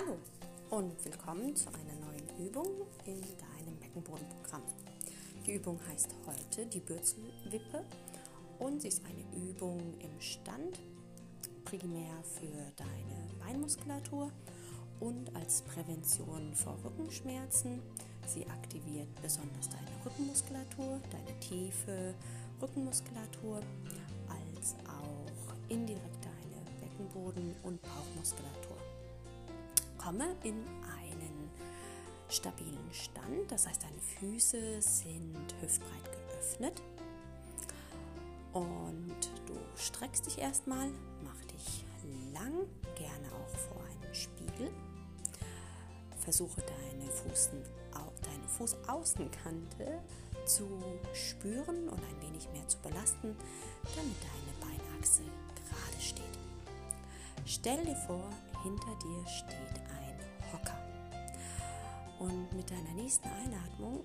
Hallo und willkommen zu einer neuen Übung in deinem Beckenbodenprogramm. Die Übung heißt heute die Bürzelwippe und sie ist eine Übung im Stand, primär für deine Beinmuskulatur und als Prävention vor Rückenschmerzen. Sie aktiviert besonders deine Rückenmuskulatur, deine tiefe Rückenmuskulatur, als auch indirekt deine Beckenboden- und Bauchmuskulatur komme in einen stabilen Stand. Das heißt, deine Füße sind hüftbreit geöffnet. Und du streckst dich erstmal, mach dich lang, gerne auch vor einem Spiegel. Versuche deine, Fußen, deine Fußaußenkante zu spüren und ein wenig mehr zu belasten, damit deine. Stell dir vor, hinter dir steht ein Hocker. Und mit deiner nächsten Einatmung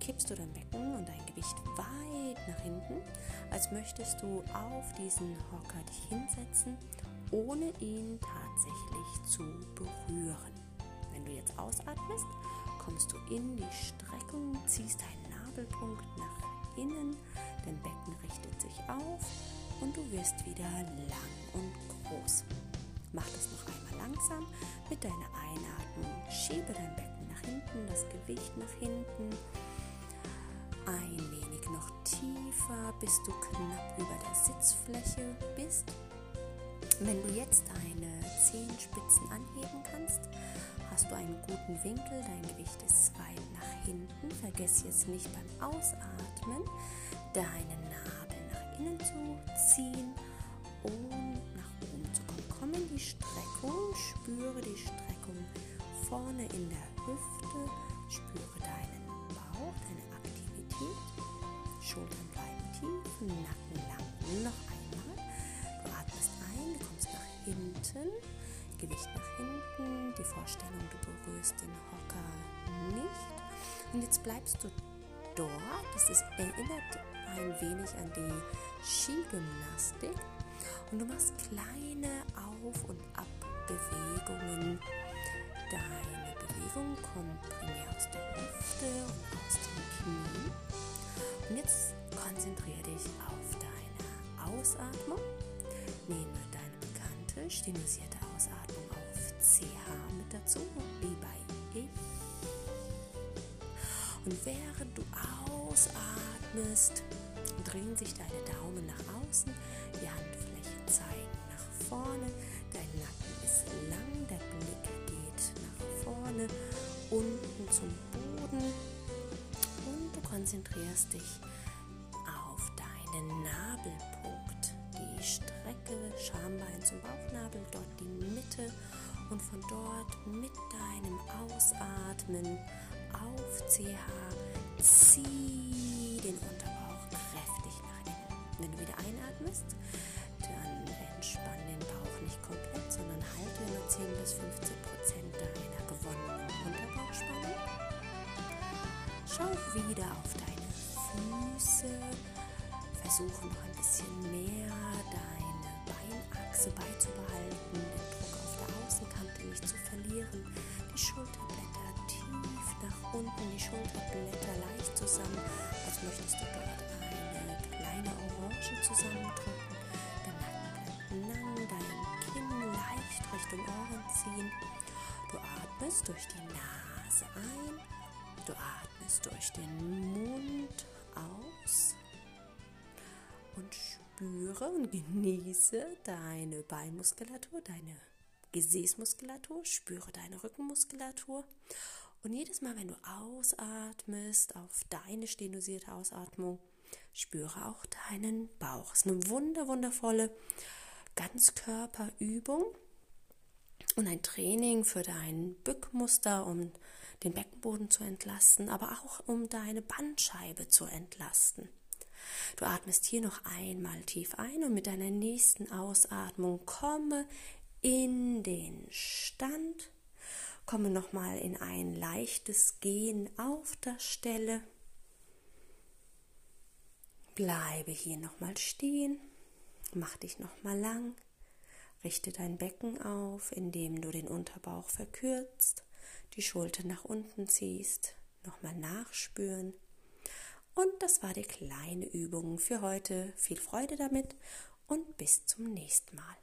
kippst du dein Becken und dein Gewicht weit nach hinten, als möchtest du auf diesen Hocker dich hinsetzen, ohne ihn tatsächlich zu berühren. Wenn du jetzt ausatmest, kommst du in die Streckung, ziehst deinen Nabelpunkt nach innen, dein Becken richtet sich auf und du wirst wieder lang und groß. Mach das noch einmal langsam mit deiner Einatmung. Schiebe dein Becken nach hinten, das Gewicht nach hinten. Ein wenig noch tiefer, bis du knapp über der Sitzfläche bist. Wenn du jetzt deine Zehenspitzen anheben kannst, hast du einen guten Winkel, dein Gewicht ist weit nach hinten. Vergiss jetzt nicht beim Ausatmen deinen Nabel nach innen zu ziehen und Komm in die Streckung, spüre die Streckung vorne in der Hüfte, spüre deinen Bauch, deine Aktivität. Schultern bleiben tief, Nacken lang. Noch einmal. Du atmest ein, du kommst nach hinten, Gewicht nach hinten, die Vorstellung, du berührst den Hocker nicht. Und jetzt bleibst du dort. Das ist, erinnert ein wenig an die Skigymnastik. Und du machst kleine Auf- und Abbewegungen. Deine Bewegung kommt primär aus der Hüfte und aus den Knien. Und jetzt konzentriere dich auf deine Ausatmung. Nehme deine bekannte stilisierte Ausatmung auf CH mit dazu, wie bei ich. Und während du ausatmest, drehen sich deine Daumen nach außen, die Handflächen zeigen vorne, dein Nacken ist lang, der Blick geht nach vorne, unten zum Boden. Und du konzentrierst dich auf deinen Nabelpunkt, die Strecke Schambein zum Bauchnabel, dort die Mitte. Und von dort mit deinem Ausatmen auf CH zieh Schau wieder auf deine Füße. Versuche noch ein bisschen mehr deine Beinachse beizubehalten, den Druck auf der Außenkante nicht zu verlieren. Die Schulterblätter tief nach unten, die Schulterblätter leicht zusammen, als möchtest du dort Orange zusammendrücken. Der Nacken bleibt lang, dein Kinn leicht Richtung Ohren ziehen. Du atmest durch die Nase ein, du atmest durch den Mund aus und spüre und genieße deine Beinmuskulatur, deine Gesäßmuskulatur, spüre deine Rückenmuskulatur. Und jedes Mal, wenn du ausatmest, auf deine stenosierte Ausatmung, Spüre auch deinen Bauch. Es ist eine wunder, wundervolle Ganzkörperübung und ein Training für dein Bückmuster, um den Beckenboden zu entlasten, aber auch um deine Bandscheibe zu entlasten. Du atmest hier noch einmal tief ein und mit deiner nächsten Ausatmung komme in den Stand. Komme nochmal in ein leichtes Gehen auf der Stelle. Bleibe hier nochmal stehen, mach dich nochmal lang, Richte dein Becken auf, indem du den Unterbauch verkürzt, die Schulter nach unten ziehst, nochmal nachspüren. Und das war die kleine Übung für heute. Viel Freude damit und bis zum nächsten Mal.